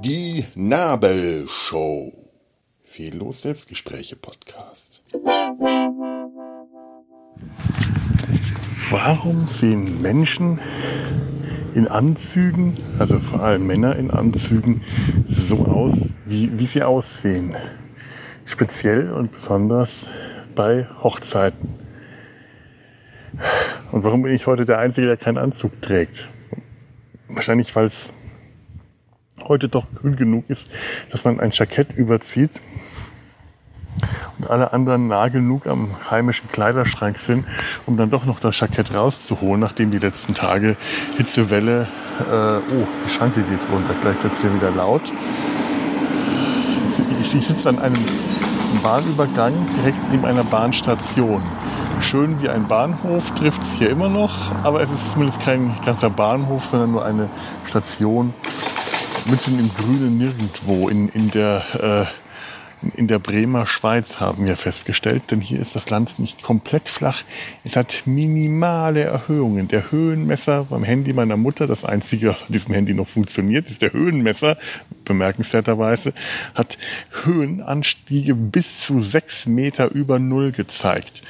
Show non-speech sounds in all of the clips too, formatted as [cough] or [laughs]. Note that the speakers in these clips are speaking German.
Die Nabelshow. Fehllos Selbstgespräche Podcast. Warum sehen Menschen in Anzügen, also vor allem Männer in Anzügen, so aus, wie, wie sie aussehen? Speziell und besonders bei Hochzeiten. Und warum bin ich heute der Einzige, der keinen Anzug trägt? Wahrscheinlich, weil es heute doch grün genug ist, dass man ein Jackett überzieht und alle anderen nah genug am heimischen Kleiderschrank sind, um dann doch noch das Jackett rauszuholen, nachdem die letzten Tage Hitzewelle, äh, oh, die Schranke geht runter, gleich wird es hier wieder laut. Ich, ich sitze an einem Bahnübergang direkt neben einer Bahnstation. Schön wie ein Bahnhof trifft es hier immer noch, aber es ist zumindest kein ganzer Bahnhof, sondern nur eine Station mitten im grünen Nirgendwo in, in der äh, in der Bremer Schweiz haben wir festgestellt, denn hier ist das Land nicht komplett flach. Es hat minimale Erhöhungen. Der Höhenmesser beim Handy meiner Mutter, das einzige, was an diesem Handy noch funktioniert, ist der Höhenmesser, bemerkenswerterweise, hat Höhenanstiege bis zu sechs Meter über Null gezeigt.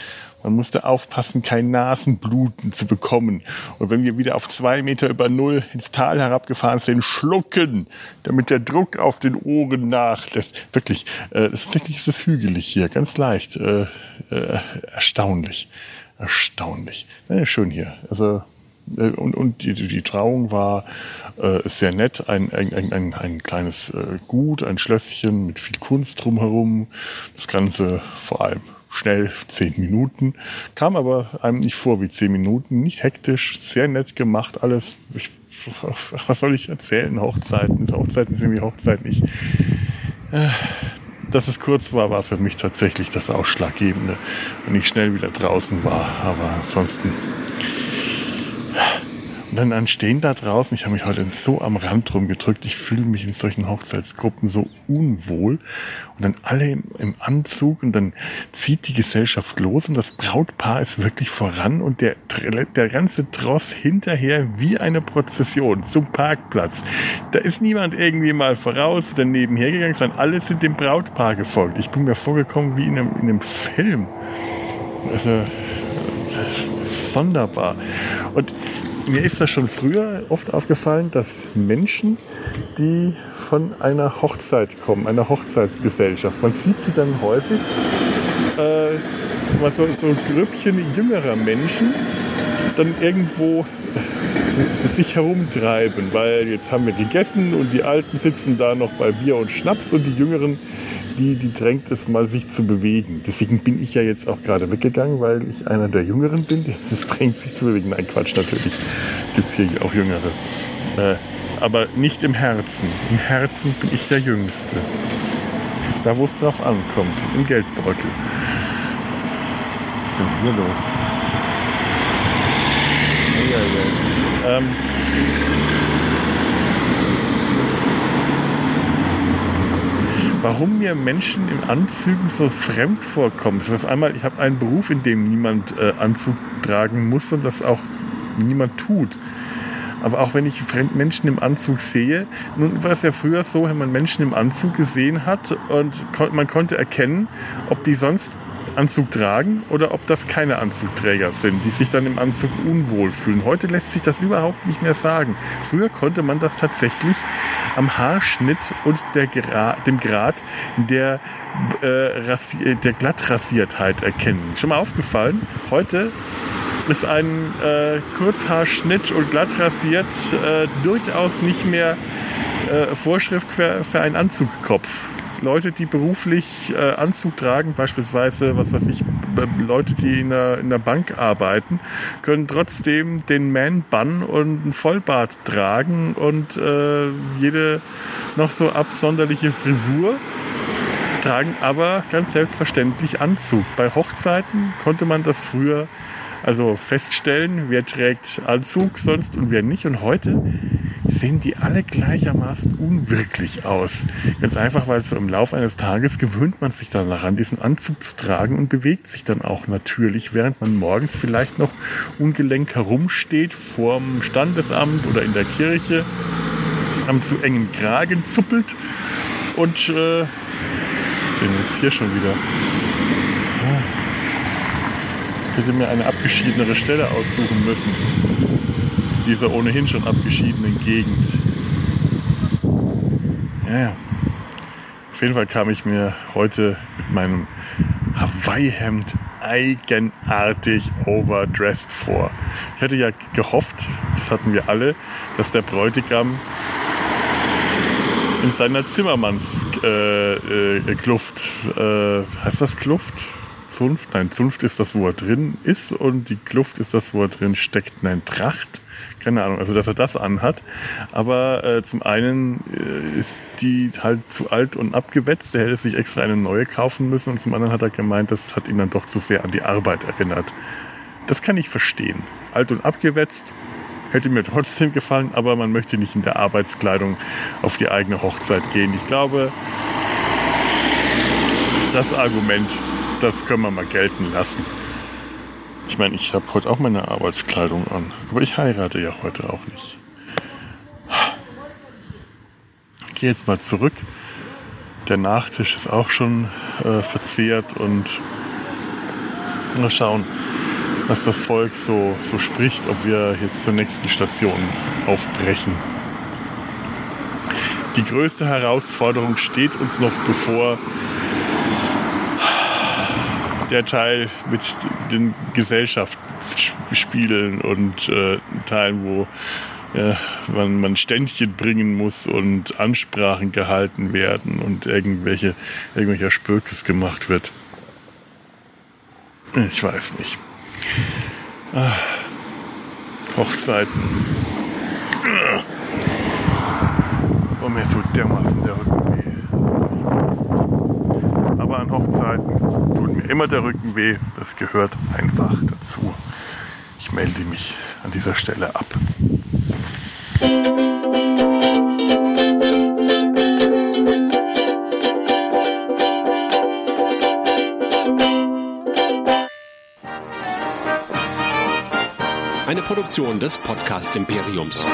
Man musste aufpassen, kein Nasenbluten zu bekommen. Und wenn wir wieder auf zwei Meter über Null ins Tal herabgefahren sind, schlucken, damit der Druck auf den Ohren nachlässt. Wirklich, äh, tatsächlich ist es hügelig hier, ganz leicht. Äh, äh, erstaunlich, erstaunlich. Ja, schön hier. Also äh, und, und die, die Trauung war äh, sehr nett. Ein, ein, ein, ein kleines äh, Gut, ein Schlösschen mit viel Kunst drumherum. Das Ganze vor allem schnell zehn Minuten, kam aber einem nicht vor wie zehn Minuten, nicht hektisch, sehr nett gemacht, alles. Ich, [laughs] was soll ich erzählen? Hochzeiten, Hochzeiten sind wie Hochzeiten. Ich, äh, dass es kurz war, war für mich tatsächlich das Ausschlaggebende, wenn ich schnell wieder draußen war. Aber ansonsten und dann, dann stehen da draußen, ich habe mich heute so am Rand rumgedrückt, ich fühle mich in solchen Hochzeitsgruppen so unwohl. Und dann alle im, im, Anzug und dann zieht die Gesellschaft los und das Brautpaar ist wirklich voran und der, der ganze Tross hinterher wie eine Prozession zum Parkplatz. Da ist niemand irgendwie mal voraus oder nebenher gegangen, sondern alle sind dem Brautpaar gefolgt. Ich bin mir vorgekommen wie in einem, in einem Film. Also, sonderbar. Und mir ist das schon früher oft aufgefallen, dass Menschen, die von einer Hochzeit kommen, einer Hochzeitsgesellschaft, man sieht sie dann häufig, äh, so, so Grüppchen jüngerer Menschen, dann irgendwo [laughs] sich herumtreiben, weil jetzt haben wir gegessen und die Alten sitzen da noch bei Bier und Schnaps und die Jüngeren die, die drängt es mal, sich zu bewegen. Deswegen bin ich ja jetzt auch gerade weggegangen, weil ich einer der Jüngeren bin, Es drängt, sich zu bewegen. Nein, Quatsch, natürlich gibt es hier auch Jüngere. Äh, aber nicht im Herzen. Im Herzen bin ich der Jüngste. Da, wo es drauf ankommt, im Geldbeutel. Was ist denn hier los? Ja, ja. Ähm, warum mir Menschen in Anzügen so fremd vorkommen. Das ist einmal, ich habe einen Beruf, in dem niemand äh, Anzug tragen muss und das auch niemand tut. Aber auch wenn ich Menschen im Anzug sehe, nun war es ja früher so, wenn man Menschen im Anzug gesehen hat und man konnte erkennen, ob die sonst Anzug tragen oder ob das keine Anzugträger sind, die sich dann im Anzug unwohl fühlen. Heute lässt sich das überhaupt nicht mehr sagen. Früher konnte man das tatsächlich am Haarschnitt und Gra dem Grad der, äh, der Glattrasiertheit erkennen. Schon mal aufgefallen? Heute ist ein äh, Kurzhaarschnitt und glattrasiert äh, durchaus nicht mehr äh, Vorschrift für, für einen Anzugkopf. Leute, die beruflich äh, Anzug tragen, beispielsweise, was weiß ich, Leute, die in der, in der Bank arbeiten, können trotzdem den Man-Bun und einen Vollbart tragen und äh, jede noch so absonderliche Frisur tragen aber ganz selbstverständlich Anzug. Bei Hochzeiten konnte man das früher also feststellen, wer trägt Anzug sonst und wer nicht. Und heute sehen die alle gleichermaßen unwirklich aus. Ganz einfach, weil so im Laufe eines Tages gewöhnt man sich dann daran, diesen Anzug zu tragen und bewegt sich dann auch natürlich, während man morgens vielleicht noch ungelenk herumsteht vorm Standesamt oder in der Kirche, am zu engen Kragen zuppelt und äh, den jetzt hier schon wieder. Ich hätte mir eine abgeschiedenere Stelle aussuchen müssen. Dieser ohnehin schon abgeschiedenen Gegend. Ja, ja. Auf jeden Fall kam ich mir heute mit meinem Hawaii-Hemd eigenartig overdressed vor. Ich hatte ja gehofft, das hatten wir alle, dass der Bräutigam in seiner Zimmermannskluft, äh, äh, äh, heißt das Kluft? Zunft? Nein, Zunft ist das, wo er drin ist und die Kluft ist das, wo er drin steckt. Nein, Tracht? Keine Ahnung, also dass er das anhat. Aber äh, zum einen äh, ist die halt zu alt und abgewetzt, der hätte sich extra eine neue kaufen müssen und zum anderen hat er gemeint, das hat ihn dann doch zu sehr an die Arbeit erinnert. Das kann ich verstehen. Alt und abgewetzt, hätte mir trotzdem gefallen, aber man möchte nicht in der Arbeitskleidung auf die eigene Hochzeit gehen. Ich glaube, das Argument, das können wir mal gelten lassen. Ich meine, ich habe heute auch meine Arbeitskleidung an, aber ich heirate ja heute auch nicht. Ich gehe jetzt mal zurück. Der Nachtisch ist auch schon äh, verzehrt und mal schauen, was das Volk so, so spricht, ob wir jetzt zur nächsten Station aufbrechen. Die größte Herausforderung steht uns noch bevor, der Teil mit den Gesellschaftsspielen und äh, Teilen, wo ja, man, man Ständchen bringen muss und Ansprachen gehalten werden und irgendwelche, irgendwelcher Spökes gemacht wird. Ich weiß nicht. Ah, Hochzeiten. Oh, mir tut dermaßen der Rücken weh. Aber an Hochzeiten tut mir immer der Rücken weh. Das gehört einfach dazu. Ich melde mich an dieser Stelle ab. Eine Produktion des Podcast Imperiums.